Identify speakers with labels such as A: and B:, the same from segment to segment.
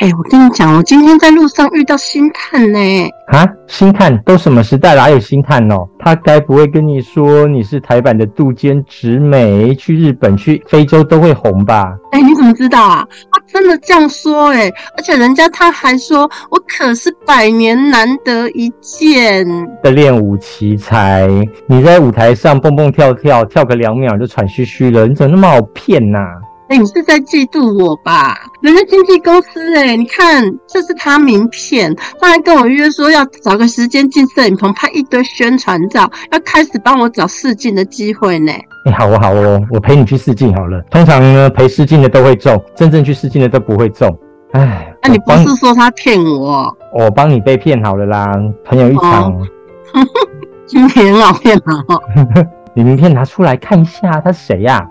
A: 哎、欸，我跟你讲，我今天在路上遇到星探呢。
B: 啊，星探都什么时代了，还有星探哦？他该不会跟你说你是台版的渡间直美，去日本、去非洲都会红吧？
A: 哎、欸，你怎么知道啊？他真的这样说哎，而且人家他还说我可是百年难得一见
B: 的练武奇才。你在舞台上蹦蹦跳跳，跳个两秒就喘吁吁了，你怎么那么好骗呐、啊？
A: 哎、欸，你是在嫉妒我吧？人家经纪公司、欸，哎，你看，这是他名片，他还跟我约说要找个时间进摄影棚拍一堆宣传照，要开始帮我找试镜的机会呢。
B: 哎、欸，好哦，好哦，我陪你去试镜好了。通常呢，陪试镜的都会中，真正去试镜的都不会中。哎，
A: 那、啊、你不是说他骗我？
B: 我帮你被骗好了啦，朋友一场。哦、
A: 今天很好骗哦！
B: 你名片拿出来看一下，他是谁呀、啊？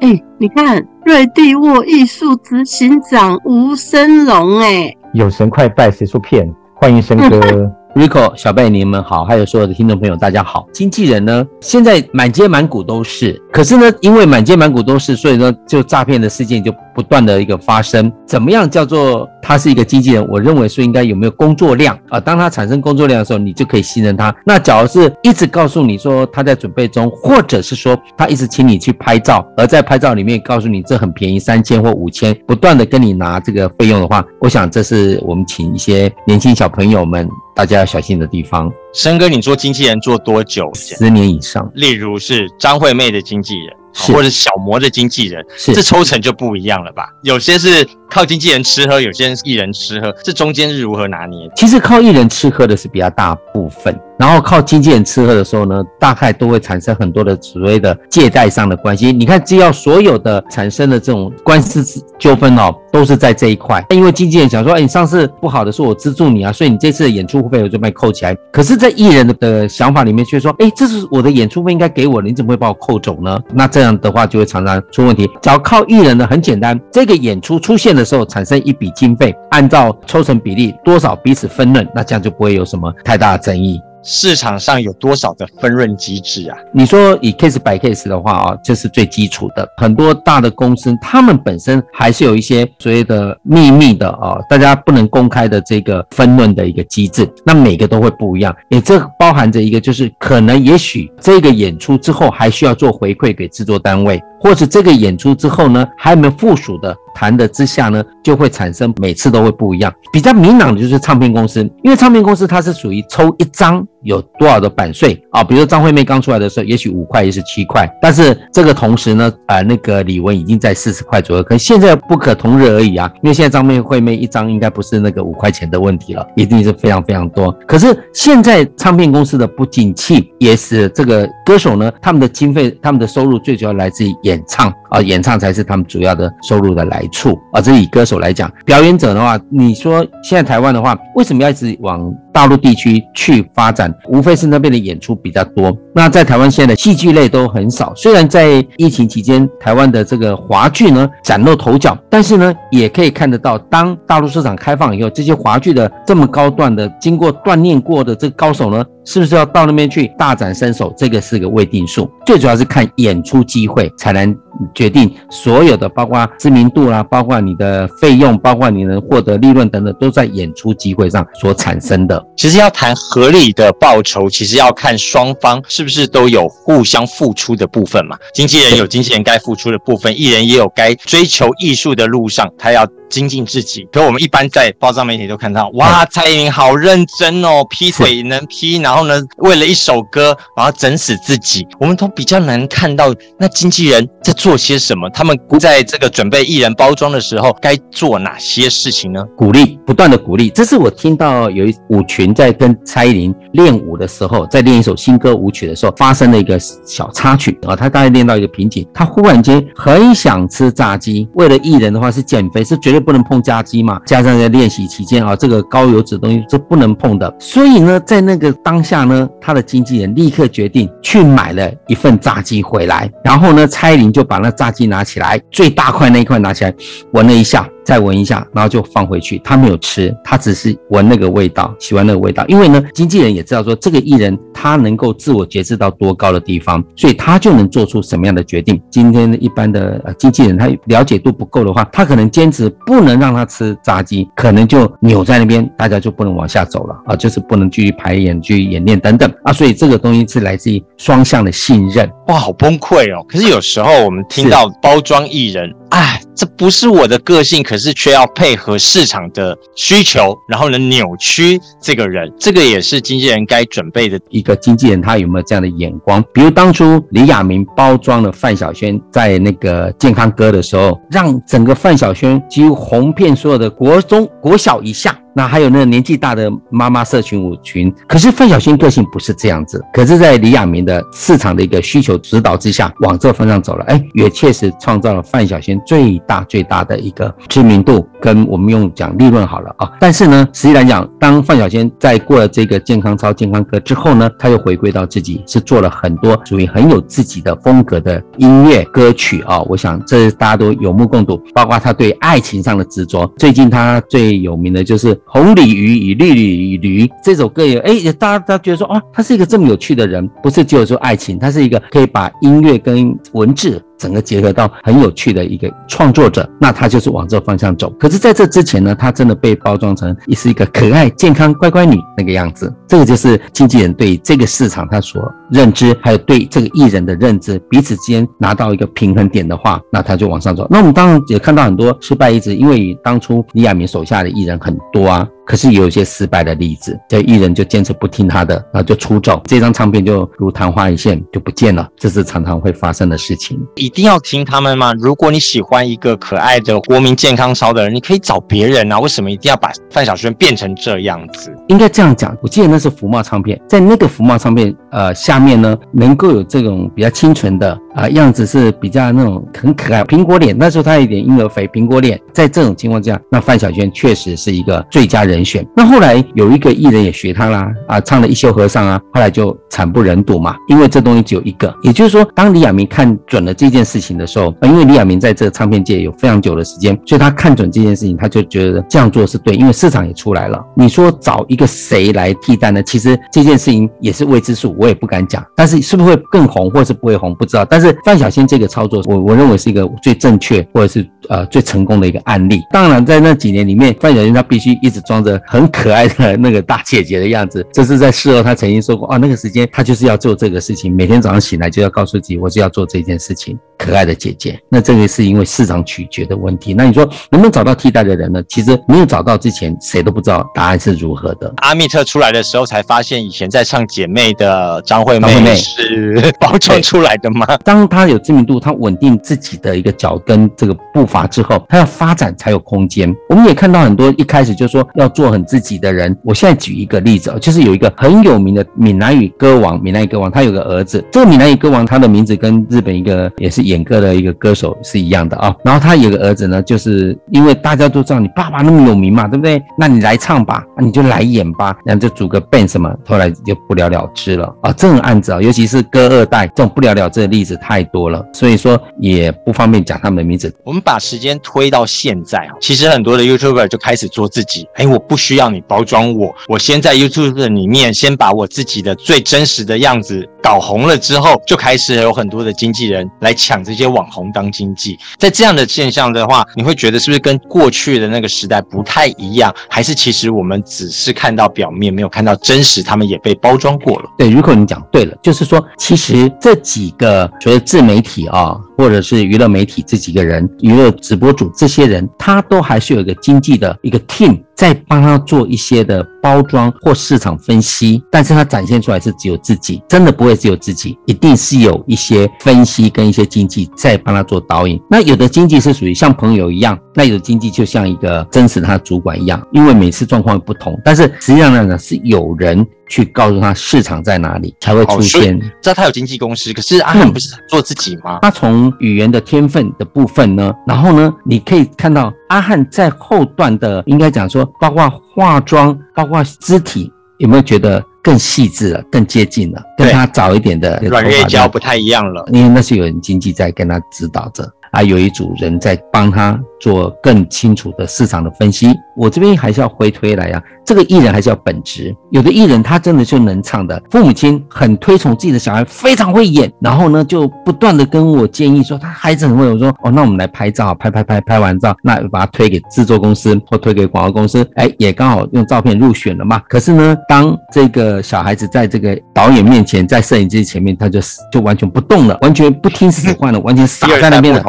A: 哎、欸，你看瑞地沃艺术执行长吴生荣，哎，有
B: 神快拜，谁说骗？欢迎生哥。
C: Rico 小贝，你们好，还有所有的听众朋友，大家好。经纪人呢，现在满街满谷都是，可是呢，因为满街满谷都是，所以呢，就诈骗的事件就不断的一个发生。怎么样叫做他是一个经纪人？我认为说应该有没有工作量啊？当他产生工作量的时候，你就可以信任他。那假如是一直告诉你说他在准备中，或者是说他一直请你去拍照，而在拍照里面告诉你这很便宜，三千或五千，不断的跟你拿这个费用的话，我想这是我们请一些年轻小朋友们。大家要小心的地方。
D: 生哥，你做经纪人做多久？
C: 十年以上。
D: 例如是张惠妹的经纪人，
C: 是
D: 或者小模的经纪人，这抽成就不一样了吧？有些是靠经纪人吃喝，有些是艺人吃喝，这中间是如何拿捏？
C: 其实靠艺人吃喝的是比较大部分。然后靠经纪人吃喝的时候呢，大概都会产生很多的所谓的借贷上的关系。你看，只要所有的产生的这种官司纠纷哦，都是在这一块。因为经纪人想说，哎，你上次不好的时候我资助你啊，所以你这次的演出费我就被扣起来。可是，在艺人的的想法里面却说，哎，这是我的演出费应该给我的，你怎么会把我扣走呢？那这这样的话就会常常出问题。只要靠艺人呢，很简单，这个演出出现的时候产生一笔经费，按照抽成比例多少彼此分润，那这样就不会有什么太大的争议。
D: 市场上有多少的分润机制啊？
C: 你说以 case by case 的话啊，这是最基础的。很多大的公司，他们本身还是有一些所谓的秘密的啊，大家不能公开的这个分润的一个机制。那每个都会不一样，也这包含着一个就是可能也许这个演出之后还需要做回馈给制作单位，或是这个演出之后呢，还没有附属的。谈的之下呢，就会产生每次都会不一样。比较明朗的就是唱片公司，因为唱片公司它是属于抽一张有多少的版税啊。比如说张惠妹刚出来的时候，也许五块，也是七块，但是这个同时呢，呃，那个李玟已经在四十块左右，可现在不可同日而语啊。因为现在张惠妹一张应该不是那个五块钱的问题了，一定是非常非常多。可是现在唱片公司的不景气，也使这个歌手呢，他们的经费、他们的收入最主要来自于演演唱啊，演唱才是他们主要的收入的来。处啊，这以歌手来讲，表演者的话，你说现在台湾的话，为什么要一直往大陆地区去发展？无非是那边的演出比较多。那在台湾现在的戏剧类都很少。虽然在疫情期间，台湾的这个华剧呢崭露头角，但是呢，也可以看得到，当大陆市场开放以后，这些华剧的这么高段的、经过锻炼过的这高手呢，是不是要到那边去大展身手？这个是个未定数。最主要是看演出机会才能决定所有的，包括知名度啦，包括你的费用，包括你能获得利润等等，都在演出机会上所产生的。
D: 其实要谈合理的报酬，其实要看双方是不是都有互相付出的部分嘛。经纪人有经纪人该付出的部分，艺人也有该追求艺术的路上，他要精进自己。可我们一般在报章媒体都看到，哇，蔡依林好认真哦，劈腿能劈，然后呢，为了一首歌，然后整死自己。我们都比较难看到那经纪人在做些什么？他们在这个准备艺人包装的时候，该做哪些事情呢？
C: 鼓励，不断的鼓励。这是我听到有一舞群在跟蔡依林练舞的时候，在练一首新歌舞曲的时候，发生了一个小插曲啊。他大概练到一个瓶颈，他忽然间很想吃炸鸡。为了艺人的话是减肥，是绝对不能碰炸鸡嘛。加上在练习期间啊，这个高油脂东西是不能碰的。所以呢，在那个当下呢，他的经纪人立刻决定去买了一份炸鸡回来，然后呢，蔡依林就把那炸鸡拿起来，最大块那一块拿起来闻了一下。再闻一下，然后就放回去。他没有吃，他只是闻那个味道，喜欢那个味道。因为呢，经纪人也知道说，这个艺人他能够自我节制到多高的地方，所以他就能做出什么样的决定。今天一般的呃经纪人他了解度不够的话，他可能坚持不能让他吃炸鸡，可能就扭在那边，大家就不能往下走了啊，就是不能继续排演、继续演练等等啊。所以这个东西是来自于双向的信任。
D: 哇，好崩溃哦！可是有时候我们听到包装艺人。哎，这不是我的个性，可是却要配合市场的需求，然后呢扭曲这个人，这个也是经纪人该准备的
C: 一个经纪人，他有没有这样的眼光？比如当初李亚明包装了范晓萱在那个健康歌的时候，让整个范晓萱几乎红遍所有的国中、国小以下。那还有那个年纪大的妈妈社群舞群，可是范晓萱个性不是这样子，可是，在李亚明的市场的一个需求指导之下，往这方向走了，哎，也确实创造了范晓萱最大最大的一个知名度，跟我们用讲利润好了啊。但是呢，实际来讲，当范晓萱在过了这个健康操、健康歌之后呢，他又回归到自己，是做了很多属于很有自己的风格的音乐歌曲啊。我想这大家都有目共睹，包括他对爱情上的执着。最近他最有名的就是。红鲤鱼与绿鲤鱼这首歌也哎，大家大家觉得说啊，他是一个这么有趣的人，不是只有说爱情，他是一个可以把音乐跟文字。整个结合到很有趣的一个创作者，那他就是往这方向走。可是，在这之前呢，他真的被包装成也是一个可爱、健康、乖乖女那个样子。这个就是经纪人对这个市场他所认知，还有对这个艺人的认知，彼此之间拿到一个平衡点的话，那他就往上走。那我们当然也看到很多失败例子，因为当初李亚明手下的艺人很多啊。可是有一些失败的例子，这艺人就坚持不听他的，然后就出走，这张唱片就如昙花一现就不见了，这是常常会发生的事情。
D: 一定要听他们吗？如果你喜欢一个可爱的国民健康操的人，你可以找别人啊，为什么一定要把范晓萱变成这样子？
C: 应该这样讲，我记得那是福茂唱片，在那个福茂唱片呃下面呢，能够有这种比较清纯的啊、样子，是比较那种很可爱苹果脸，那时候他有点婴儿肥苹果脸，在这种情况下，那范晓萱确实是一个最佳人。选，那后来有一个艺人也学他啦，啊，唱了一休和尚啊，后来就惨不忍睹嘛，因为这东西只有一个，也就是说，当李亚明看准了这件事情的时候，因为李亚明在这个唱片界有非常久的时间，所以他看准这件事情，他就觉得这样做是对，因为市场也出来了。你说找一个谁来替代呢？其实这件事情也是未知数，我也不敢讲。但是是不是会更红，或是不会红，不知道。但范晓萱这个操作，我我认为是一个最正确，或者是呃最成功的一个案例。当然，在那几年里面，范晓萱她必须一直装着。很可爱的那个大姐姐的样子，这是在事后她曾经说过哦，那个时间她就是要做这个事情，每天早上醒来就要告诉自己，我就要做这件事情。可爱的姐姐，那这个是因为市场取决的问题。那你说能不能找到替代的人呢？其实没有找到之前，谁都不知道答案是如何的。
D: 阿密特出来的时候才发现，以前在唱姐妹的张惠妹是 包装出来的吗？
C: 当他有知名度，他稳定自己的一个脚跟这个步伐之后，他要发展才有空间。我们也看到很多一开始就说要做很自己的人。我现在举一个例子啊，就是有一个很有名的闽南语歌王，闽南语歌王，他有个儿子。这个闽南语歌王，他的名字跟日本一个也是。演歌的一个歌手是一样的啊，然后他有个儿子呢，就是因为大家都知道你爸爸那么有名嘛，对不对？那你来唱吧，你就来演吧，然后就组个 band 什么，后来就不了了之了啊。这种案子啊，尤其是歌二代这种不了了之的例子太多了，所以说也不方便讲他们的名字。
D: 我们把时间推到现在啊，其实很多的 YouTuber 就开始做自己，哎，我不需要你包装我，我先在 YouTube 里面先把我自己的最真实的样子搞红了之后，就开始有很多的经纪人来抢。这些网红当经纪，在这样的现象的话，你会觉得是不是跟过去的那个时代不太一样？还是其实我们只是看到表面，没有看到真实，他们也被包装过了？
C: 对，如果你讲对了，就是说，其实这几个所自媒体啊。或者是娱乐媒体这几个人，娱乐直播主这些人，他都还是有一个经济的一个 team 在帮他做一些的包装或市场分析，但是他展现出来是只有自己，真的不会只有自己，一定是有一些分析跟一些经济在帮他做导引。那有的经济是属于像朋友一样，那有的经济就像一个真实的他的主管一样，因为每次状况不同，但是实际上呢是有人。去告诉他市场在哪里才会出现。
D: 知道他有经纪公司，可是阿翰不是做自己吗？
C: 他从语言的天分的部分呢，然后呢，你可以看到阿汉在后段的，应该讲说，包括化妆，包括肢体，有没有觉得更细致了，更接近了，跟他早一点的
D: 软月胶不太一样了，
C: 因为那是有人经济在跟他指导着。啊有一组人在帮他做更清楚的市场的分析。我这边还是要回推来啊，这个艺人还是要本职。有的艺人他真的就能唱的，父母亲很推崇自己的小孩，非常会演，然后呢就不断的跟我建议说他孩子很会。我说哦，那我们来拍照，拍拍拍，拍完照，那把他推给制作公司或推给广告公司，哎，也刚好用照片入选了嘛。可是呢，当这个小孩子在这个导演面前，在摄影机前面，他就就完全不动了，完全不听使唤了，完全 傻在那边了。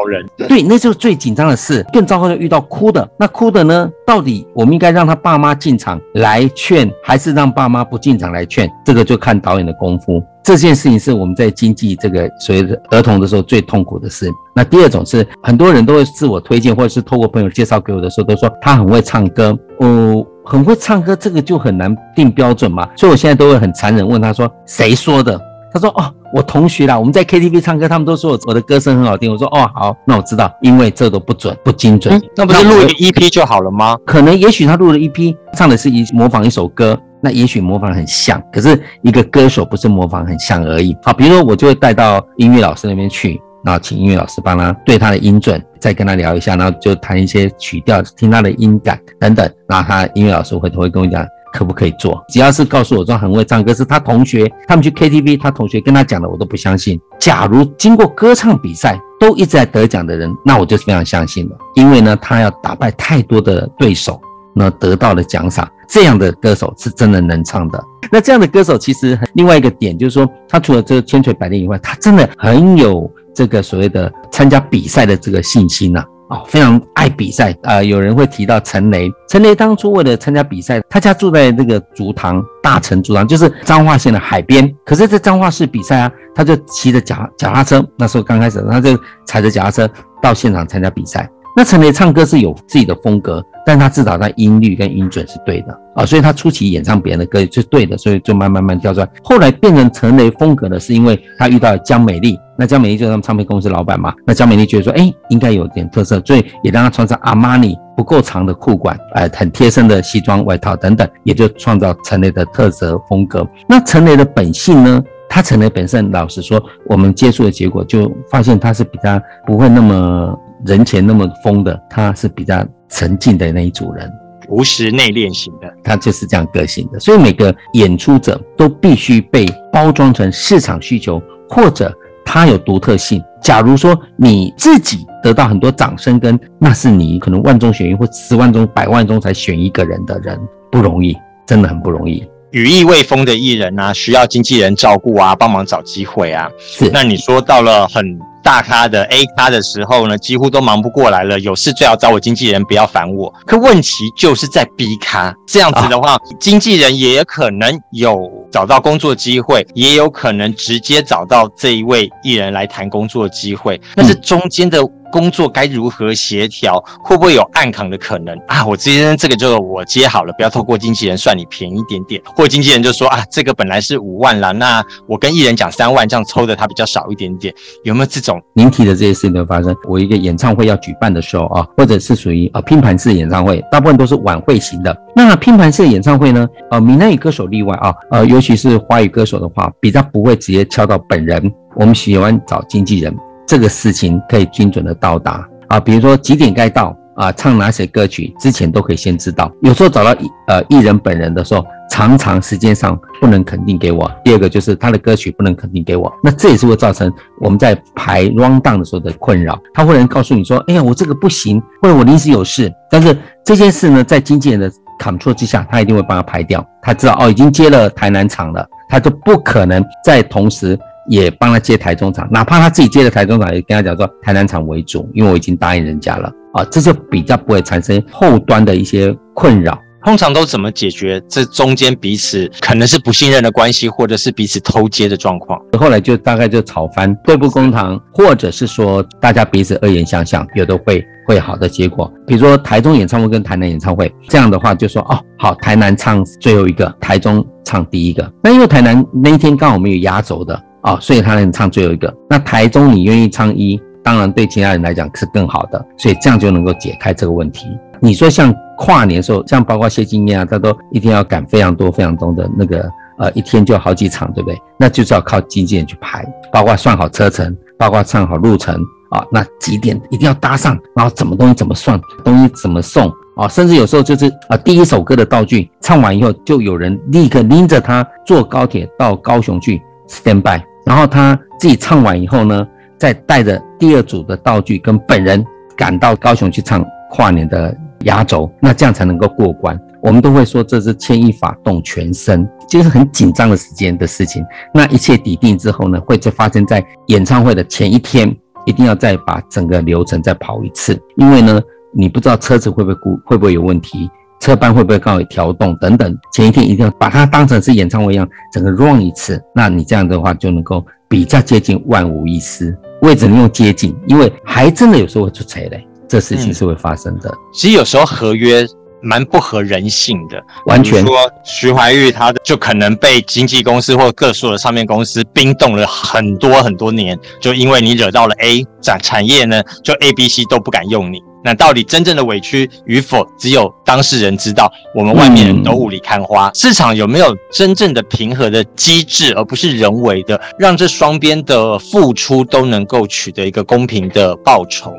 C: 对，那就是最紧张的事。更糟糕的遇到哭的，那哭的呢？到底我们应该让他爸妈进场来劝，还是让爸妈不进场来劝？这个就看导演的功夫。这件事情是我们在经纪这个所谓的儿童的时候最痛苦的事。那第二种是很多人都会自我推荐，或者是透过朋友介绍给我的时候，都说他很会唱歌。哦，很会唱歌，这个就很难定标准嘛。所以我现在都会很残忍问他说：“谁说的？”他说：“哦，我同学啦，我们在 KTV 唱歌，他们都说我我的歌声很好听。”我说：“哦，好，那我知道，因为这都不准，不精准。嗯，
D: 那不是录一个 EP 就好了吗？
C: 可能也许他录了 EP，唱的是一模仿一首歌，那也许模仿很像，可是一个歌手不是模仿很像而已。好，比如说我就会带到音乐老师那边去，然后请音乐老师帮他对他的音准，再跟他聊一下，然后就弹一些曲调，听他的音感等等。然后他音乐老师回头会跟我讲。”可不可以做？只要是告诉我说很会唱歌，是他同学，他们去 KTV，他同学跟他讲的，我都不相信。假如经过歌唱比赛都一直在得奖的人，那我就是非常相信了。因为呢，他要打败太多的对手，那得到了奖赏，这样的歌手是真的能唱的。那这样的歌手其实另外一个点就是说，他除了这个千锤百炼以外，他真的很有这个所谓的参加比赛的这个信心呐。哦，非常爱比赛啊、呃！有人会提到陈雷，陈雷当初为了参加比赛，他家住在那个竹塘，大陈竹塘，就是彰化县的海边。可是，在彰化市比赛啊，他就骑着脚脚踏车，那时候刚开始，他就踩着脚踏车到现场参加比赛。那陈雷唱歌是有自己的风格，但他至少在音律跟音准是对的啊，所以他初期演唱别人的歌是对的，所以就慢慢慢跳出来。后来变成陈雷风格的是因为他遇到了江美丽，那江美丽就是他们唱片公司老板嘛，那江美丽觉得说，哎，应该有点特色，所以也让他穿上阿玛尼不够长的裤管，呃，很贴身的西装外套等等，也就创造陈雷的特色风格。那陈雷的本性呢？他陈雷本身，老实说，我们接触的结果就发现他是比较不会那么。人前那么疯的，他是比较沉静的那一组人，
D: 朴实内敛型的，
C: 他就是这样个性的。所以每个演出者都必须被包装成市场需求，或者他有独特性。假如说你自己得到很多掌声，跟那是你可能万中选一或十万中、百万中才选一个人的人，不容易，真的很不容易。
D: 羽翼未丰的艺人啊，需要经纪人照顾啊，帮忙找机会啊。
C: 是，
D: 那你说到了很。大咖的 A 咖的时候呢，几乎都忙不过来了。有事最好找我经纪人，不要烦我。可问题就是在 B 咖这样子的话，经纪人也可能有找到工作机会，也有可能直接找到这一位艺人来谈工作机会。那是中间的。工作该如何协调？会不会有暗扛的可能啊？我今天这个就我接好了，不要透过经纪人算你便宜一点点。或经纪人就说啊，这个本来是五万啦，那我跟艺人讲三万，这样抽的他比较少一点点。有没有这种？
C: 您提的这些事情都发生。我一个演唱会要举办的时候啊，或者是属于呃拼盘式演唱会，大部分都是晚会型的。那拼盘式演唱会呢？呃，闽南语歌手例外啊，呃，尤其是华语歌手的话，比较不会直接敲到本人。我们喜欢找经纪人。这个事情可以精准的到达啊，比如说几点该到啊，唱哪些歌曲之前都可以先知道。有时候找到呃艺人本人的时候，常常时间上不能肯定给我。第二个就是他的歌曲不能肯定给我，那这也是会造成我们在排 rundown 的时候的困扰。他会能告诉你说，哎呀，我这个不行，或者我临时有事。但是这件事呢，在经纪人的 control 之下，他一定会帮他排掉。他知道哦，已经接了台南场了，他就不可能在同时。也帮他接台中场，哪怕他自己接的台中场，也跟他讲说台南场为主，因为我已经答应人家了啊，这就比较不会产生后端的一些困扰。
D: 通常都怎么解决这中间彼此可能是不信任的关系，或者是彼此偷接的状况？
C: 后来就大概就吵翻，对簿公堂，或者是说大家彼此恶言相向，有的会会好的结果。比如说台中演唱会跟台南演唱会，这样的话就说哦好，台南唱最后一个，台中唱第一个。那因为台南那一天刚好没有压轴的啊，所以他能唱最后一个。那台中你愿意唱一，当然对其他人来讲是更好的，所以这样就能够解开这个问题。你说像跨年时候，像包括谢金燕啊，他都一定要赶非常多非常多的那个呃，一天就好几场，对不对？那就是要靠经纪人去排，包括算好车程，包括算好路程啊，那几点一定要搭上，然后怎么东西怎么算，东西怎么送啊，甚至有时候就是啊，第一首歌的道具唱完以后，就有人立刻拎着他坐高铁到高雄去 stand by，然后他自己唱完以后呢，再带着第二组的道具跟本人赶到高雄去唱跨年的。压轴，那这样才能够过关。我们都会说这是牵一发动全身，就是很紧张的时间的事情。那一切底定之后呢，会就发生在演唱会的前一天，一定要再把整个流程再跑一次。因为呢，你不知道车子会不会故会不会有问题，车班会不会刚好调动等等。前一天一定要把它当成是演唱会一样，整个 run 一次。那你这样的话就能够比较接近万无一失。我也只能用接近，因为还真的有时候会出差嘞。这事情是会发生的。
D: 其实有时候合约蛮不合人性的，
C: 完全
D: 说徐怀钰他就可能被经纪公司或各所的唱片公司冰冻了很多很多年，就因为你惹到了 A 产产业呢，就 A、B、C 都不敢用你。那到底真正的委屈与否，只有当事人知道。我们外面人都雾里看花。市场有没有真正的平和的机制，而不是人为的，让这双边的付出都能够取得一个公平的报酬？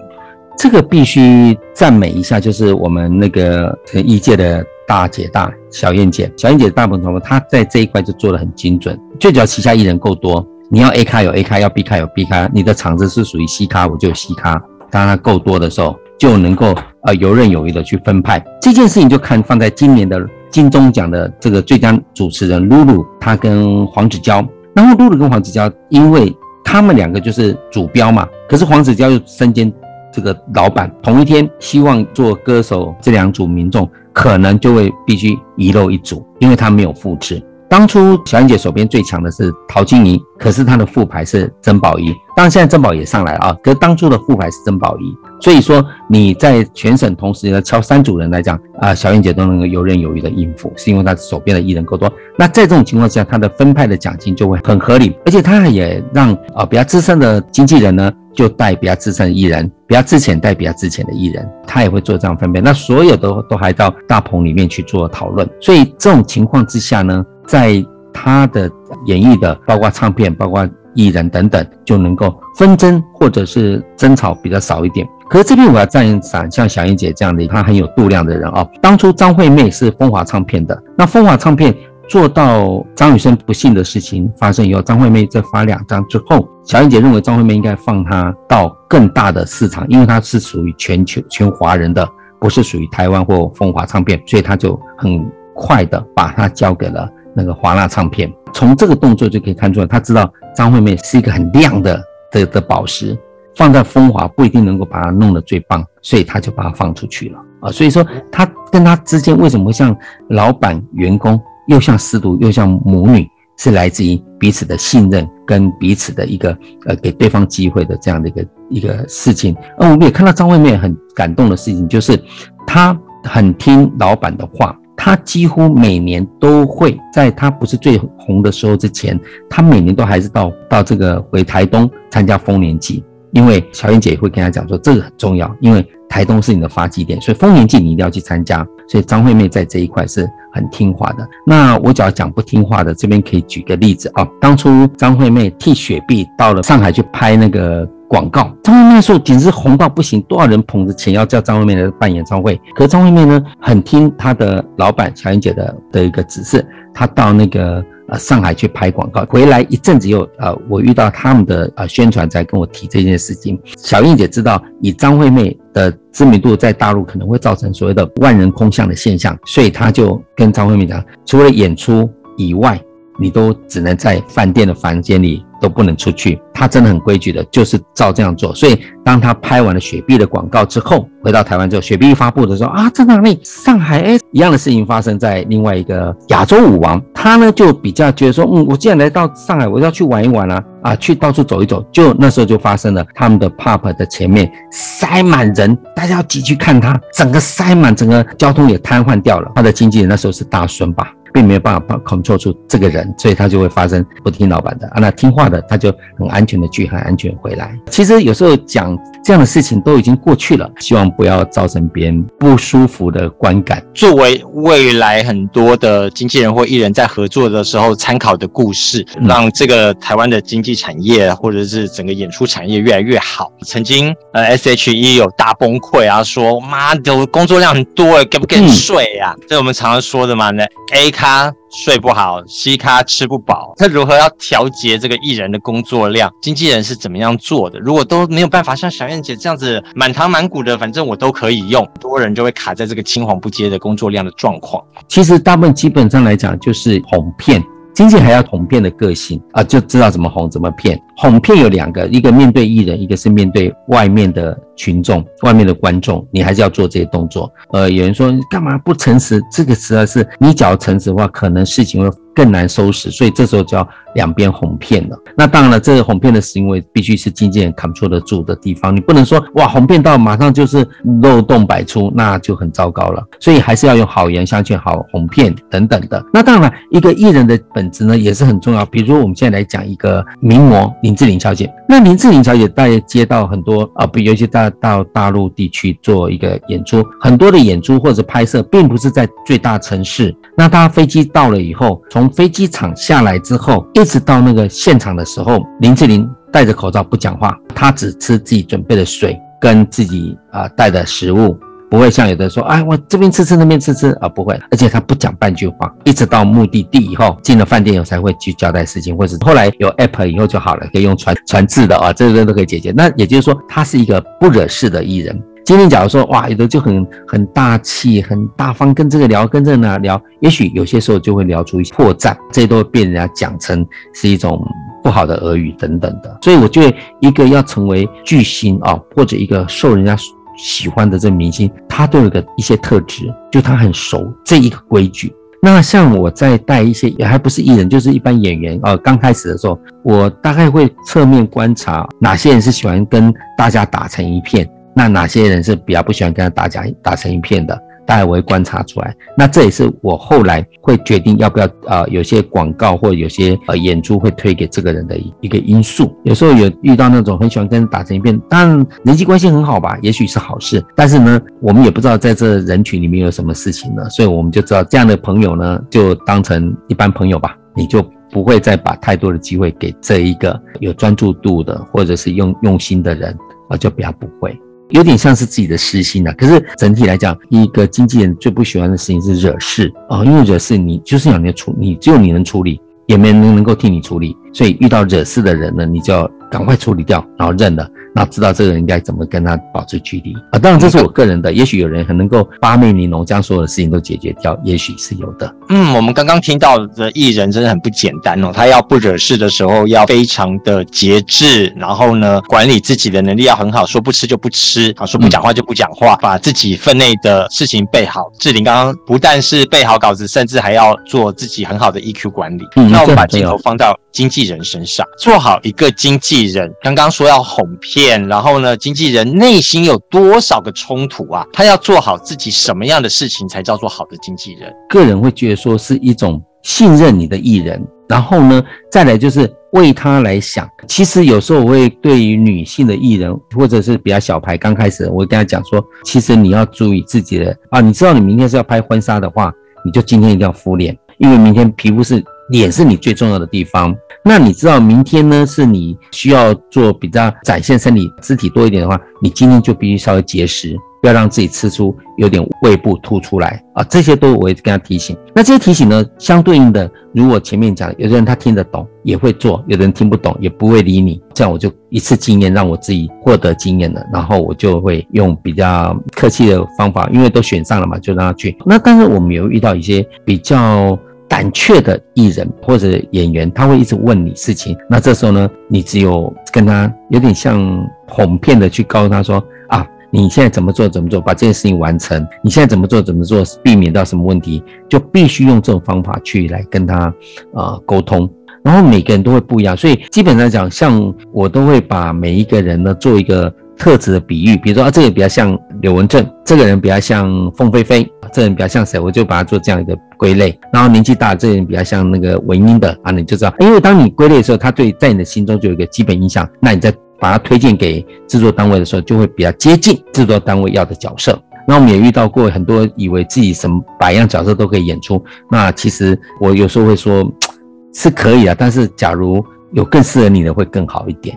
C: 这个必须赞美一下，就是我们那个艺界的大姐大小燕姐，小燕姐大部分她在这一块就做得很精准。就只要旗下艺人够多，你要 A 咖有 A 咖，要 B 咖有 B 咖，你的场子是属于 C 咖，我就有 C 咖。当它够多的时候，就能够呃游刃有余的去分派这件事情。就看放在今年的金钟奖的这个最佳主持人露露，她跟黄子佼，然后露露跟黄子佼，因为他们两个就是主标嘛，可是黄子佼又身兼。这个老板同一天希望做歌手，这两组民众可能就会必须遗漏一组，因为他没有复制。当初小燕姐手边最强的是陶晶莹，可是她的副牌是曾宝仪。当然现在曾宝也上来了啊，可是当初的副牌是曾宝仪。所以说你在全省同时呢敲三组人来讲啊，小燕姐都能够游刃有余的应付，是因为她手边的艺人够多。那在这种情况下，她的分派的奖金就会很合理，而且她也让啊比较资深的经纪人呢。就带比较资深的艺人，比较资浅带比较资浅的艺人，他也会做这样分配。那所有都都还到大棚里面去做讨论。所以这种情况之下呢，在他的演绎的，包括唱片、包括艺人等等，就能够纷争或者是争吵比较少一点。可是这边我要赞赏像小燕姐这样的，她很有度量的人啊。当初张惠妹是风华唱片的，那风华唱片。做到张雨生不幸的事情发生以后，张惠妹再发两张之后，小燕姐认为张惠妹应该放她到更大的市场，因为她是属于全球全华人的，不是属于台湾或风华唱片，所以她就很快的把她交给了那个华纳唱片。从这个动作就可以看出来，她知道张惠妹是一个很亮的的的宝石，放在风华不一定能够把它弄得最棒，所以她就把它放出去了啊。所以说，她跟她之间为什么像老板员工？又像师徒，又像母女，是来自于彼此的信任跟彼此的一个呃给对方机会的这样的一个一个事情。而我们也看到张惠妹很感动的事情，就是她很听老板的话，她几乎每年都会在她不是最红的时候之前，她每年都还是到到这个回台东参加丰年祭，因为小燕姐也会跟她讲说这个很重要，因为台东是你的发迹点，所以丰年祭你一定要去参加。所以张惠妹在这一块是很听话的。那我只要讲不听话的，这边可以举个例子啊。当初张惠妹替雪碧到了上海去拍那个广告，张惠妹那时候简直红到不行，多少人捧着钱要叫张惠妹来办演唱会。可是张惠妹呢，很听她的老板小燕姐的的一个指示，她到那个。呃，上海去拍广告，回来一阵子又呃，我遇到他们的呃宣传，在跟我提这件事情。小燕姐知道以张惠妹的知名度在大陆可能会造成所谓的万人空巷的现象，所以她就跟张惠妹讲，除了演出以外，你都只能在饭店的房间里都不能出去。他真的很规矩的，就是照这样做。所以当他拍完了雪碧的广告之后，回到台湾之后，雪碧一发布的时候啊，在哪里？上海哎，一样的事情发生在另外一个亚洲舞王，他呢就比较觉得说，嗯，我既然来到上海，我要去玩一玩啊，啊，去到处走一走。就那时候就发生了，他们的 pub 的前面塞满人，大家要挤去看他，整个塞满，整个交通也瘫痪掉了。他的经纪人那时候是大孙吧。并没有办法 control 住这个人，所以他就会发生不听老板的啊，那听话的他就很安全的去，很安全回来。其实有时候讲这样的事情都已经过去了，希望不要造成别人不舒服的观感。
D: 作为未来很多的经纪人或艺人，在合作的时候参考的故事，让这个台湾的经济产业或者是整个演出产业越来越好。曾经呃 SHE 有大崩溃啊，说妈的我工作量很多诶，给不给你睡啊？这、嗯、我们常常说的嘛，那 A 他睡不好西咖吃不饱，他如何要调节这个艺人的工作量？经纪人是怎么样做的？如果都没有办法像小燕姐这样子满堂满谷的，反正我都可以用，多人就会卡在这个青黄不接的工作量的状况。
C: 其实大部分基本上来讲就是哄骗。经纪还要哄骗的个性啊，就知道怎么哄，怎么骗。哄骗有两个，一个面对艺人，一个是面对外面的群众、外面的观众，你还是要做这些动作。呃，有人说干嘛不诚实？这个实在是你只要诚实的话，可能事情会更难收拾。所以这时候就要两边哄骗了。那当然了，这个哄骗的行为必须是经纪人 control 得住的地方，你不能说哇哄骗到马上就是漏洞百出，那就很糟糕了。所以还是要用好言相劝、好哄骗等等的。那当然了，一个艺人的本质呢也是很重要。比如说我们现在来讲一个名模。林志玲小姐，那林志玲小姐大概接到很多啊，比尤其大到大陆地区做一个演出，很多的演出或者拍摄，并不是在最大城市。那她飞机到了以后，从飞机场下来之后，一直到那个现场的时候，林志玲戴着口罩不讲话，她只吃自己准备的水跟自己啊带的食物。不会像有的说，哎，我这边吃吃，那边吃吃啊，不会。而且他不讲半句话，一直到目的地以后，进了饭店以后才会去交代事情，或者后来有 app 以后就好了，可以用传传字的啊，这个都可以解决。那也就是说，他是一个不惹事的艺人。今天假如说，哇，有的就很很大气、很大方，跟这个聊，跟这个那聊，也许有些时候就会聊出一些破绽，这都会被人家讲成是一种不好的俄语等等的。所以我觉得，一个要成为巨星啊，或者一个受人家。喜欢的这明星，他都有个一些特质，就他很熟这一个规矩。那像我在带一些也还不是艺人，就是一般演员啊，刚开始的时候，我大概会侧面观察哪些人是喜欢跟大家打成一片，那哪些人是比较不喜欢跟他打架打成一片的。大家我会观察出来，那这也是我后来会决定要不要呃，有些广告或有些呃演出会推给这个人的一个因素。有时候有遇到那种很喜欢跟人打成一片，当然人际关系很好吧，也许是好事。但是呢，我们也不知道在这人群里面有什么事情呢，所以我们就知道这样的朋友呢，就当成一般朋友吧，你就不会再把太多的机会给这一个有专注度的或者是用用心的人啊，就比较不会。有点像是自己的私心了，可是整体来讲，一个经纪人最不喜欢的事情是惹事。啊，因为惹事你就是要你处，你只有你能处理，也没人能够替你处理，所以遇到惹事的人呢，你就要赶快处理掉，然后认了。那知道这个人应该怎么跟他保持距离啊？当然这是我个人的，也许有人很能够八面玲珑，将所有的事情都解决掉，也许是有的。
D: 嗯，我们刚刚听到的艺人真的很不简单哦，他要不惹事的时候要非常的节制，然后呢，管理自己的能力要很好，说不吃就不吃啊，说不讲话就不讲话，把自己分内的事情备好。志玲刚刚不但是备好稿子，甚至还要做自己很好的 EQ 管理。嗯，那我们把镜头放到经纪人身上，做好一个经纪人，刚刚说要哄骗。然后呢，经纪人内心有多少个冲突啊？他要做好自己什么样的事情才叫做好的经纪人？
C: 个人会觉得说是一种信任你的艺人，然后呢，再来就是为他来想。其实有时候我会对于女性的艺人或者是比较小牌，刚开始我跟他讲说，其实你要注意自己的啊，你知道你明天是要拍婚纱的话，你就今天一定要敷脸，因为明天皮肤是。脸是你最重要的地方。那你知道明天呢，是你需要做比较展现身体肢体多一点的话，你今天就必须稍微节食。不要让自己吃出有点胃部凸出来啊！这些都我会跟他提醒。那这些提醒呢，相对应的，如果前面讲，有的人他听得懂也会做，有的人听不懂也不会理你。这样我就一次经验让我自己获得经验了，然后我就会用比较客气的方法，因为都选上了嘛，就让他去。那但是我们有遇到一些比较胆怯的艺人或者演员，他会一直问你事情。那这时候呢，你只有跟他有点像哄骗的去告诉他说啊，你现在怎么做怎么做，把这件事情完成。你现在怎么做怎么做，避免到什么问题，就必须用这种方法去来跟他呃沟通。然后每个人都会不一样，所以基本上讲，像我都会把每一个人呢做一个。特质的比喻，比如说啊，这个比较像刘文正，这个人比较像凤飞飞，这个人比较像谁，我就把它做这样一个归类。然后年纪大，这个人比较像那个文英的啊，你就知道，因为当你归类的时候，他对在你的心中就有一个基本印象，那你再把它推荐给制作单位的时候，就会比较接近制作单位要的角色。那我们也遇到过很多以为自己什么百样角色都可以演出，那其实我有时候会说，是可以啊，但是假如有更适合你的会更好一点，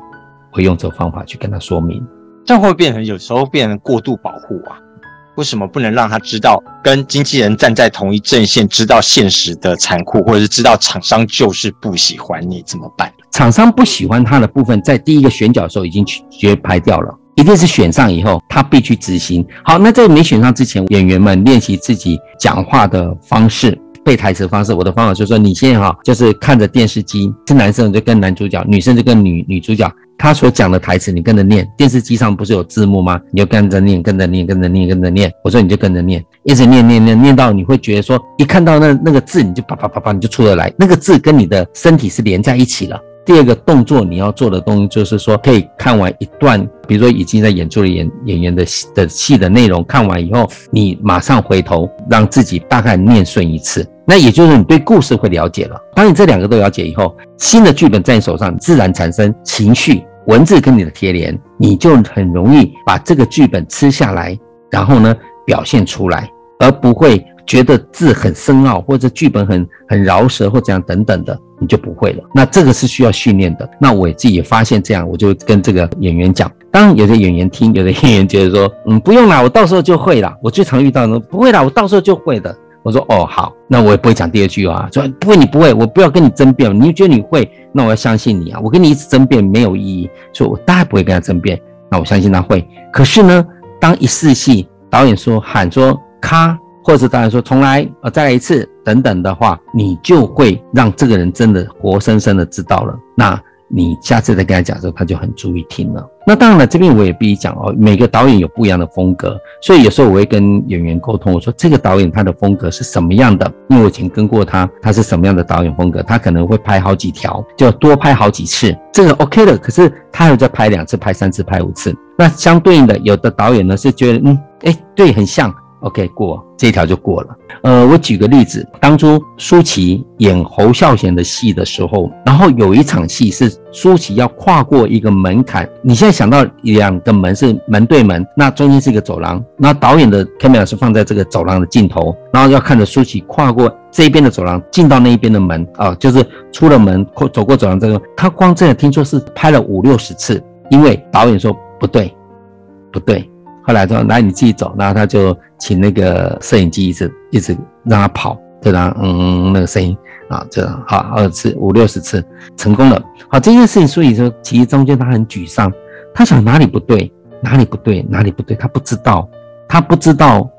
C: 会用这种方法去跟他说明。
D: 这样会变成有时候变成过度保护啊？为什么不能让他知道跟经纪人站在同一阵线，知道现实的残酷，或者是知道厂商就是不喜欢你怎么办？
C: 厂商不喜欢他的部分，在第一个选角的时候已经绝排掉了，一定是选上以后他必须执行。好，那在没选上之前，演员们练习自己讲话的方式、背台词方式。我的方法就是说，你现在哈就是看着电视机，是男生你就跟男主角，女生就跟女女主角。他所讲的台词，你跟着念。电视机上不是有字幕吗？你就跟着念，跟着念，跟着念，跟着念。我说你就跟着念，一直念念念，念到你会觉得说，一看到那那个字，你就啪啪啪啪，你就出得来。那个字跟你的身体是连在一起了。第二个动作你要做的东西就是说，可以看完一段，比如说已经在演出的演演员的戏的戏的内容，看完以后，你马上回头让自己大概念顺一次。那也就是你对故事会了解了。当你这两个都了解以后，新的剧本在你手上自然产生情绪。文字跟你的贴连，你就很容易把这个剧本吃下来，然后呢表现出来，而不会觉得字很深奥或者剧本很很饶舌或怎样等等的，你就不会了。那这个是需要训练的。那我自己也发现这样，我就跟这个演员讲。当有的演员听，有的演员觉得说，嗯，不用啦，我到时候就会了。我最常遇到的，不会啦，我到时候就会的。我说哦好，那我也不会讲第二句啊，说不会你不会，我不要跟你争辩，你觉得你会，那我要相信你啊，我跟你一直争辩没有意义，所以我当然不会跟他争辩，那我相信他会。可是呢，当一试戏，导演说喊说咔，或者是导演说重来，呃再来一次等等的话，你就会让这个人真的活生生的知道了。那。你下次再跟他讲的时候，他就很注意听了。那当然了，这边我也必须讲哦，每个导演有不一样的风格，所以有时候我会跟演员沟通，我说这个导演他的风格是什么样的？因为我以前跟过他，他是什么样的导演风格？他可能会拍好几条，就要多拍好几次，这个 OK 的。可是他还在拍两次、拍三次、拍五次。那相对应的，有的导演呢是觉得，嗯，哎，对，很像。OK，过这一条就过了。呃，我举个例子，当初舒淇演侯孝贤的戏的时候，然后有一场戏是舒淇要跨过一个门槛。你现在想到两个门是门对门，那中间是一个走廊，那导演的 camera 是放在这个走廊的尽头，然后要看着舒淇跨过这一边的走廊，进到那一边的门啊，就是出了门，过走过走廊这个，他光这样听说是拍了五六十次，因为导演说不对，不对。后来说，来你自己走，然后他就请那个摄影机一直一直让他跑，就让嗯那个声音啊，这样好二次五六十次成功了。好，这件事情，所以说其实中间他很沮丧，他想哪里不对，哪里不对，哪里不对，他不知道，他不知道，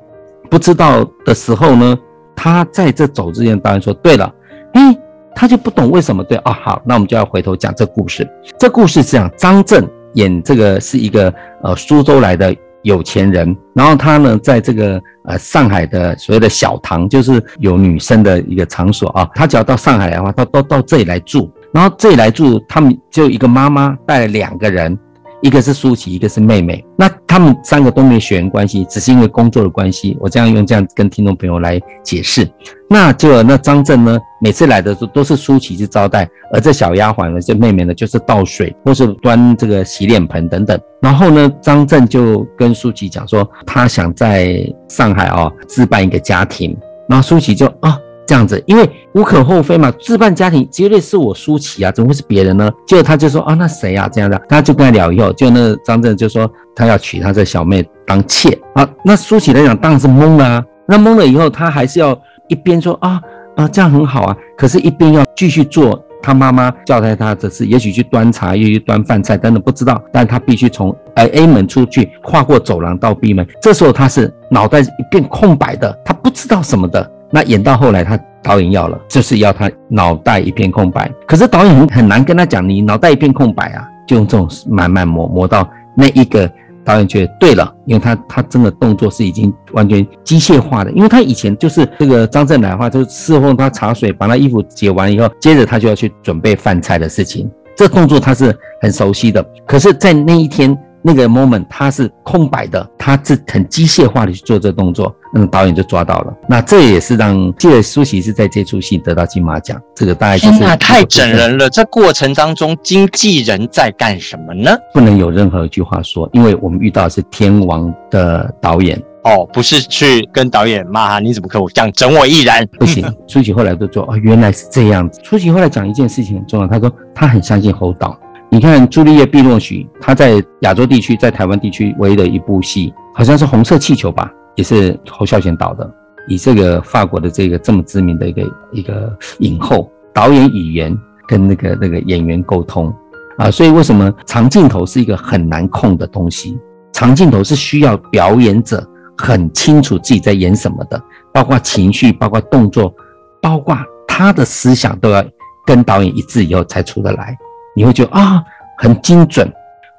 C: 不知道的时候呢，他在这走之前，当然说对了，诶，他就不懂为什么对哦。好，那我们就要回头讲这故事。这故事是这样，张震演这个是一个呃苏州来的。有钱人，然后他呢，在这个呃上海的所谓的小堂，就是有女生的一个场所啊。他只要到上海来的话，他都到这里来住。然后这里来住，他们就一个妈妈带了两个人，一个是舒淇，一个是妹妹。那他们三个都没血缘关系，只是因为工作的关系。我这样用这样跟听众朋友来解释。那就那张震呢，每次来的时候都是舒淇去招待，而这小丫鬟呢，这妹妹呢，就是倒水或是端这个洗脸盆等等。然后呢，张震就跟舒淇讲说，他想在上海啊置办一个家庭。然后舒淇就啊这样子，因为无可厚非嘛，置办家庭绝对是我舒淇啊，怎么会是别人呢？结果他就说啊，那谁啊这样的，他就跟他聊以后，就那张震就说他要娶他这小妹当妾啊。那舒淇来讲当然是懵了啊，那懵了以后，他还是要。一边说啊啊这样很好啊，可是一边要继续做他妈妈交代他的事，也许去端茶，也许端饭菜等等，不知道，但他必须从呃 A 门出去，跨过走廊到 B 门。这时候他是脑袋一片空白的，他不知道什么的。那演到后来，他导演要了，就是要他脑袋一片空白。可是导演很很难跟他讲，你脑袋一片空白啊，就用这种慢慢磨磨到那一个导演觉得对了，因为他他真的动作是已经完全机械化的，因为他以前就是这个张震来的话，就是伺候他茶水，把他衣服解完以后，接着他就要去准备饭菜的事情，这动作他是很熟悉的。可是，在那一天。那个 moment 它是空白的，它是很机械化的去做这个动作，那个导演就抓到了。那这也是让记得舒淇是在这出戏得到金马奖。这个大概就是
D: 天哪，太整人了！这过程当中，经纪人在干什么呢？
C: 不能有任何一句话说，因为我们遇到的是天王的导演
D: 哦，不是去跟导演骂他，你怎么可以这样整我艺人？
C: 不行。舒淇后来都说哦，原来是这样子。舒淇后来讲一件事情很重要，他说他很相信侯导。你看朱丽叶·碧洛许，她在亚洲地区，在台湾地区唯一的一部戏，好像是《红色气球》吧，也是侯孝贤导的。以这个法国的这个这么知名的一个一个影后，导演语言跟那个那个演员沟通啊，所以为什么长镜头是一个很难控的东西？长镜头是需要表演者很清楚自己在演什么的，包括情绪，包括动作，包括他的思想都要跟导演一致以后才出得来。你会觉得啊，很精准。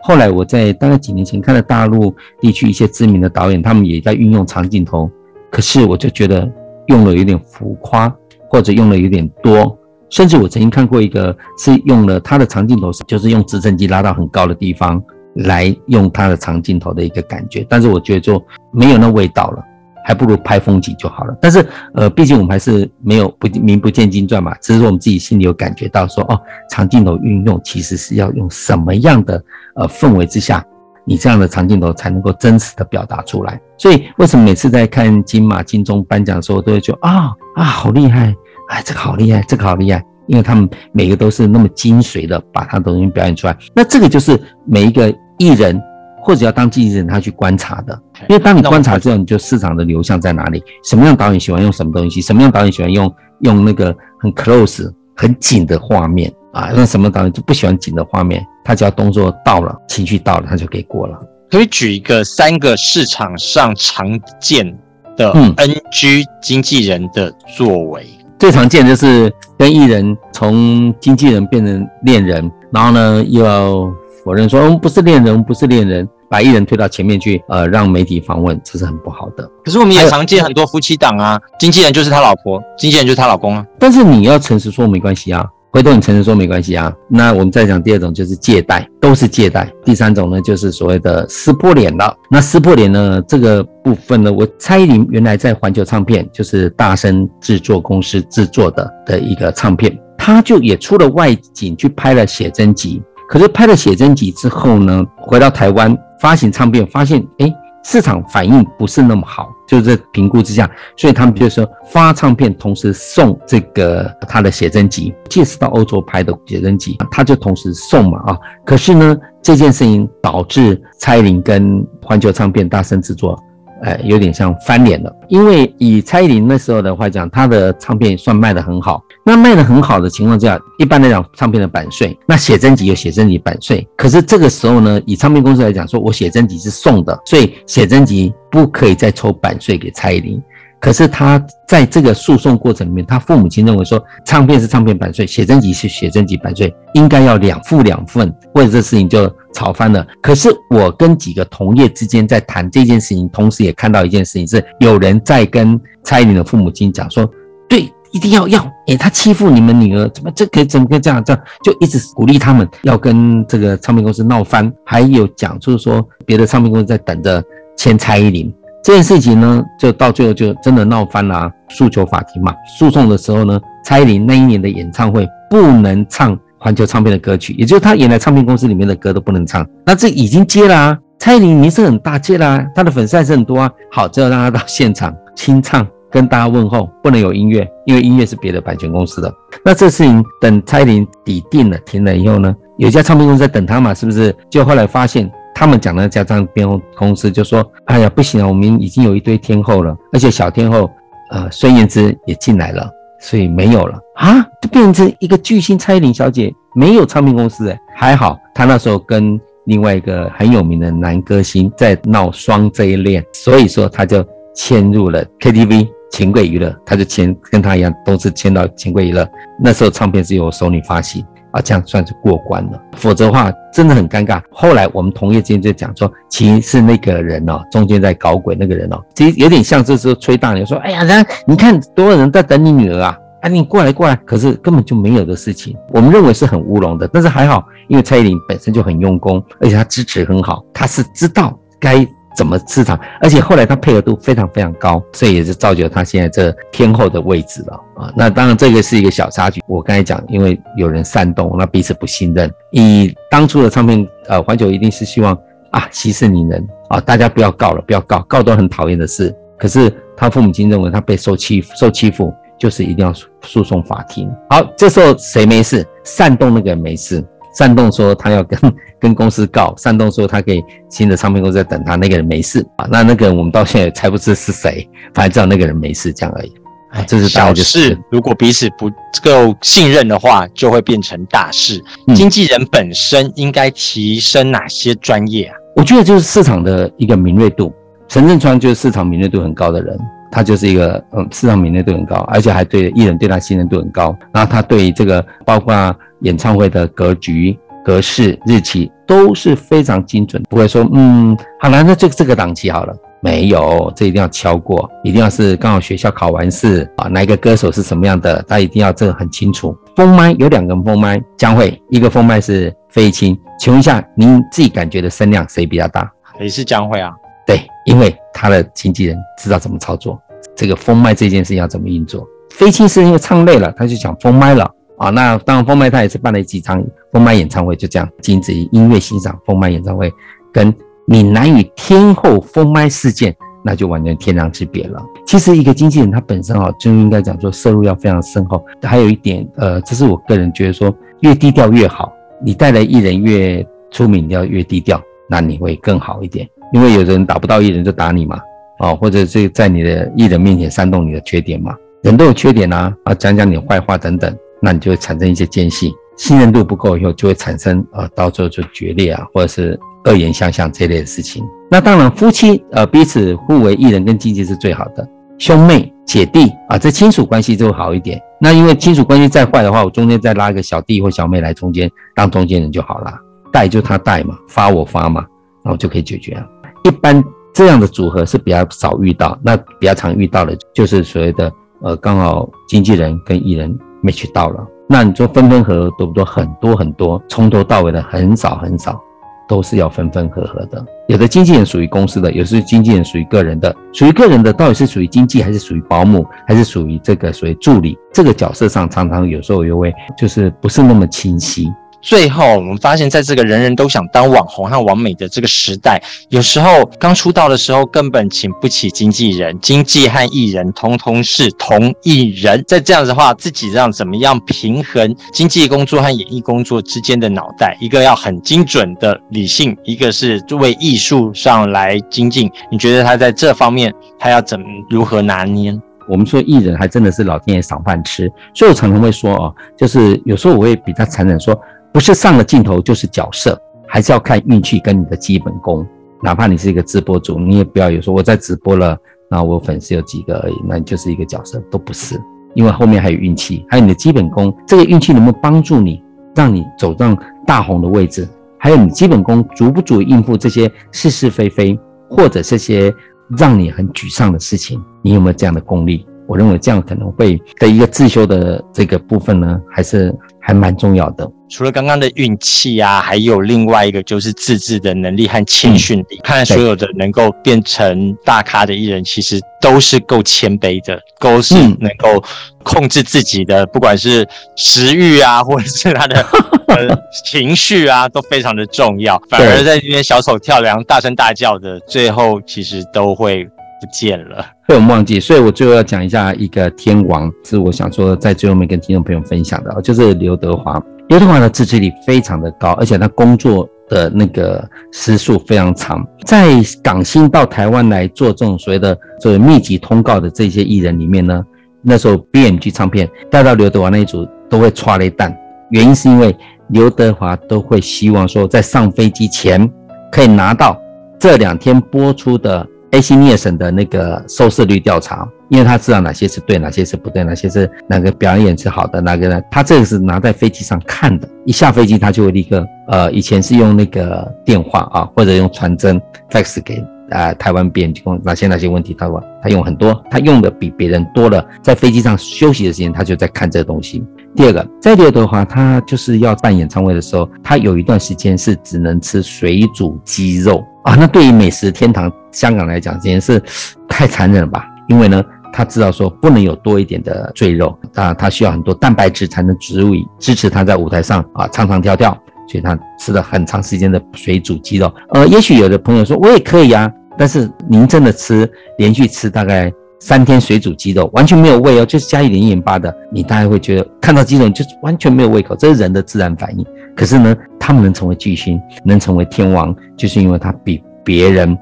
C: 后来我在大概几年前看了大陆地区一些知名的导演，他们也在运用长镜头，可是我就觉得用了有点浮夸，或者用了有点多。甚至我曾经看过一个是用了他的长镜头，就是用直升机拉到很高的地方来用他的长镜头的一个感觉，但是我觉得就没有那味道了。还不如拍风景就好了。但是，呃，毕竟我们还是没有不名不见经传嘛，只是说我们自己心里有感觉到说，哦，长镜头运用其实是要用什么样的呃氛围之下，你这样的长镜头才能够真实的表达出来。所以，为什么每次在看金马、金钟颁奖的时候，都会觉得啊啊好厉害，哎，这个好厉害，这个好厉害，因为他们每个都是那么精髓的把它东西表演出来。那这个就是每一个艺人。或者要当经纪人，他去观察的，因为当你观察之后，你就市场的流向在哪里？什么样导演喜欢用什么东西？什么样导演喜欢用用那个很 close 很紧的画面啊？那什么导演就不喜欢紧的画面？他只要动作到了，情绪到了，他就给过了。
D: 可以举一个三个市场上常见的 NG 经纪人的作为。
C: 嗯，最常见就是跟艺人从经纪人变成恋人，然后呢又要。否认说我们不是恋人，我们不是恋人，把艺人推到前面去，呃，让媒体访问，这是很不好的。
D: 可是我们也常见很多夫妻档啊，经纪人就是他老婆，经纪人就是他老公啊。
C: 但是你要诚实说没关系啊，回头你诚实说没关系啊。那我们再讲第二种，就是借贷，都是借贷。第三种呢，就是所谓的撕破脸了。那撕破脸呢，这个部分呢，我蔡依林原来在环球唱片，就是大声制作公司制作的的一个唱片，他就也出了外景去拍了写真集。可是拍了写真集之后呢，回到台湾发行唱片，发现哎，市场反应不是那么好，就是在评估之下，所以他们就说发唱片同时送这个他的写真集，借势到欧洲拍的写真集，他就同时送嘛啊。可是呢，这件事情导致蔡依林跟环球唱片大声制作。呃，有点像翻脸了，因为以蔡依林那时候的话讲，她的唱片算卖得很好。那卖得很好的情况之下，一般来讲，唱片的版税，那写真集有写真集版税。可是这个时候呢，以唱片公司来讲，说我写真集是送的，所以写真集不可以再抽版税给蔡依林。可是他在这个诉讼过程里面，他父母亲认为说，唱片是唱片版税，写真集是写真集版税，应该要两付两份，为了这事情就吵翻了。可是我跟几个同业之间在谈这件事情，同时也看到一件事情是，有人在跟蔡依林的父母亲讲说，对，一定要要，诶，他欺负你们女儿，怎么这可以怎么可以这样这样，就一直鼓励他们要跟这个唱片公司闹翻，还有讲就是说别的唱片公司在等着签蔡依林。这件事情呢，就到最后就真的闹翻了啊，诉求法庭嘛。诉讼的时候呢，蔡依林那一年的演唱会不能唱环球唱片的歌曲，也就是他原来唱片公司里面的歌都不能唱。那这已经接了啊，蔡依林名声很大，接了啊，她的粉丝还是很多啊。好，只有让她到现场清唱，跟大家问候，不能有音乐，因为音乐是别的版权公司的。那这事情等蔡依林底定了停了以后呢，有一家唱片公司在等她嘛，是不是？就后来发现。他们讲的家唱片公司就说：“哎呀，不行啊，我们已经有一堆天后了，而且小天后，呃，孙燕姿也进来了，所以没有了啊，就变成一个巨星蔡依林小姐没有唱片公司哎，还好她那时候跟另外一个很有名的男歌星在闹双 J 恋，所以说她就签入了 KTV，钱柜娱乐，她就签跟她一样，都是签到钱柜娱乐。那时候唱片是由索尼发行啊，这样算是过关了。否则的话，真的很尴尬。后来我们同业之间就讲说，其实是那个人哦，中间在搞鬼那个人哦，其实有点像这时候吹大牛说，哎呀，人你看多少人在等你女儿啊，啊，你过来过来，可是根本就没有的事情。我们认为是很乌龙的，但是还好，因为蔡依林本身就很用功，而且她支持很好，她是知道该。怎么市场？而且后来他配合度非常非常高，所以也是造就他现在这天后的位置了啊。那当然这个是一个小插曲。我刚才讲，因为有人煽动，那彼此不信任。以当初的唱片，呃，环球一定是希望啊息事宁人啊，大家不要告了，不要告，告都很讨厌的事。可是他父母亲认为他被受欺负，受欺负就是一定要诉讼法庭。好，这时候谁没事？煽动那个人没事。煽动说他要跟 跟公司告，煽动说他给新的唱片公司在等他，那个人没事啊。那那个人我们到现在也猜不出是谁，反正知道那个人没事这样而已。啊，这是大事。
D: 如果彼此不够信任的话，就会变成大事。嗯、经纪人本身应该提升哪些专业啊？
C: 我觉得就是市场的一个敏锐度。陈振川就是市场敏锐度很高的人，他就是一个嗯市场敏锐度很高，而且还对艺人对他信任度很高。然后他对这个包括。演唱会的格局、格式、日期都是非常精准，不会说嗯，好了，那就这个档期好了，没有，这一定要敲过，一定要是刚好学校考完试啊，哪一个歌手是什么样的，他一定要这个很清楚。封麦有两个封麦，江蕙一个封麦是费玉清，请问一下，您自己感觉的声量谁比较大？
D: 也是江蕙啊，
C: 对，因为他的经纪人知道怎么操作，这个封麦这件事情要怎么运作。费玉清是因为唱累了，他就想封麦了。啊，那当然，封麦他也是办了几场封麦演唱会，就这样，仅止于音乐欣赏封麦演唱会，跟闽南语天后封麦事件，那就完全天壤之别了。其实一个经纪人他本身啊，就应该讲说收入要非常深厚。还有一点，呃，这是我个人觉得说，越低调越好。你带来艺人越出名，要越低调，那你会更好一点。因为有人打不到艺人就打你嘛，啊，或者是在你的艺人面前煽动你的缺点嘛，人都有缺点啊，啊，讲讲你坏话等等。那你就会产生一些间隙，信任度不够以后，就会产生呃，到最后就决裂啊，或者是恶言相向这类的事情。那当然，夫妻呃彼此互为艺人跟经纪是最好的，兄妹姐弟啊，这亲属关系就会好一点。那因为亲属关系再坏的话，我中间再拉一个小弟或小妹来中间当中间人就好了，带就他带嘛，发我发嘛，然后就可以解决了。一般这样的组合是比较少遇到，那比较常遇到的就是所谓的呃刚好经纪人跟艺人。没去到了，那你说分分合合多不多？很多很多，从头到尾的很少很少，都是要分分合合的。有的经纪人属于公司的，有的是经纪人属于个人的。属于个人的，到底是属于经纪，还是属于保姆，还是属于这个属于助理？这个角色上常常有时候又会就是不是那么清晰。
D: 最后，我们发现，在这个人人都想当网红和网美的这个时代，有时候刚出道的时候根本请不起经纪人，经纪和艺人通通是同一人。在这样子的话，自己让怎么样平衡经纪工作和演艺工作之间的脑袋？一个要很精准的理性，一个是为艺术上来精进。你觉得他在这方面，他要怎么如何拿捏？
C: 我们说艺人还真的是老天爷赏饭吃，所以我常常会说哦，就是有时候我会比较残忍说。不是上了镜头就是角色，还是要看运气跟你的基本功。哪怕你是一个直播主，你也不要有说我在直播了，然后我粉丝有几个而已，那你就是一个角色，都不是。因为后面还有运气，还有你的基本功。这个运气能不能帮助你，让你走上大红的位置？还有你基本功足不足以应付这些是是非非，或者这些让你很沮丧的事情？你有没有这样的功力？我认为这样可能会的一个自修的这个部分呢，还是还蛮重要的。
D: 除了刚刚的运气啊，还有另外一个就是自制的能力和谦逊力。嗯、看所有的能够变成大咖的艺人，其实都是够谦卑的，都是能够控制自己的，不管是食欲啊，或者是他的 呃情绪啊，都非常的重要。反而在这边小丑跳梁、大声大叫的，最后其实都会不见了，
C: 被我们忘记。所以我最后要讲一下一个天王，是我想说在最后面跟听众朋友分享的，就是刘德华。刘德华的自制力非常的高，而且他工作的那个时数非常长。在港星到台湾来做这种所谓的所谓密集通告的这些艺人里面呢，那时候 BMG 唱片带到刘德华那一组都会歘了一弹，原因是因为刘德华都会希望说在上飞机前可以拿到这两天播出的 ACNIS 的那个收视率调查，因为他知道哪些是对，哪些是不对，哪些是哪个表演是好的，哪个呢？他这个是拿在飞机上看的，一下飞机他就会立刻，呃，以前是用那个电话啊，或者用传真 fax 给呃台湾编辑，哪些哪些问题他说他用很多，他用的比别人多了，在飞机上休息的时间他就在看这个东西。第二个，再第二的话，他就是要办演唱会的时候，他有一段时间是只能吃水煮鸡肉。啊，那对于美食天堂香港来讲，简直是太残忍了吧？因为呢，他知道说不能有多一点的赘肉，啊，他需要很多蛋白质才能足以支持他在舞台上啊唱唱跳跳，所以他吃了很长时间的水煮鸡肉。呃，也许有的朋友说我也可以啊，但是您真的吃连续吃大概三天水煮鸡肉，完全没有胃哦，就是加一点盐巴的，你大概会觉得看到鸡肉就完全没有胃口，这是人的自然反应。可是呢，他们能成为巨星，能成为天王，就是因为他比别人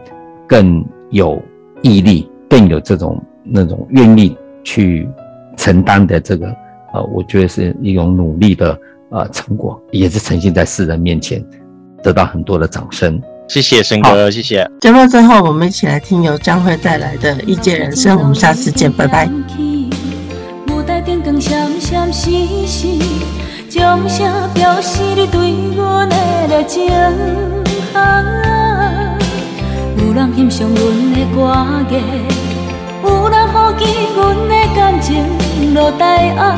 C: 更有毅力，更有这种那种愿意去承担的这个呃，我觉得是一种努力的呃成果，也是呈现在世人面前，得到很多的掌声。
D: 谢谢申哥，谢谢。
E: 节目最后，我们一起来听由江蕙带来的《异界人生》，我们下次见，拜拜。掌声表示你对阮的热情，有人欣赏阮的歌艺，有人好奇阮的感情落台后，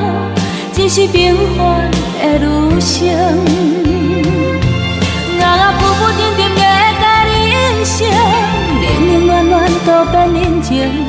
E: 只是平凡的旅程。啊，浮浮沉沉的人生，冷冷暖暖都变人情。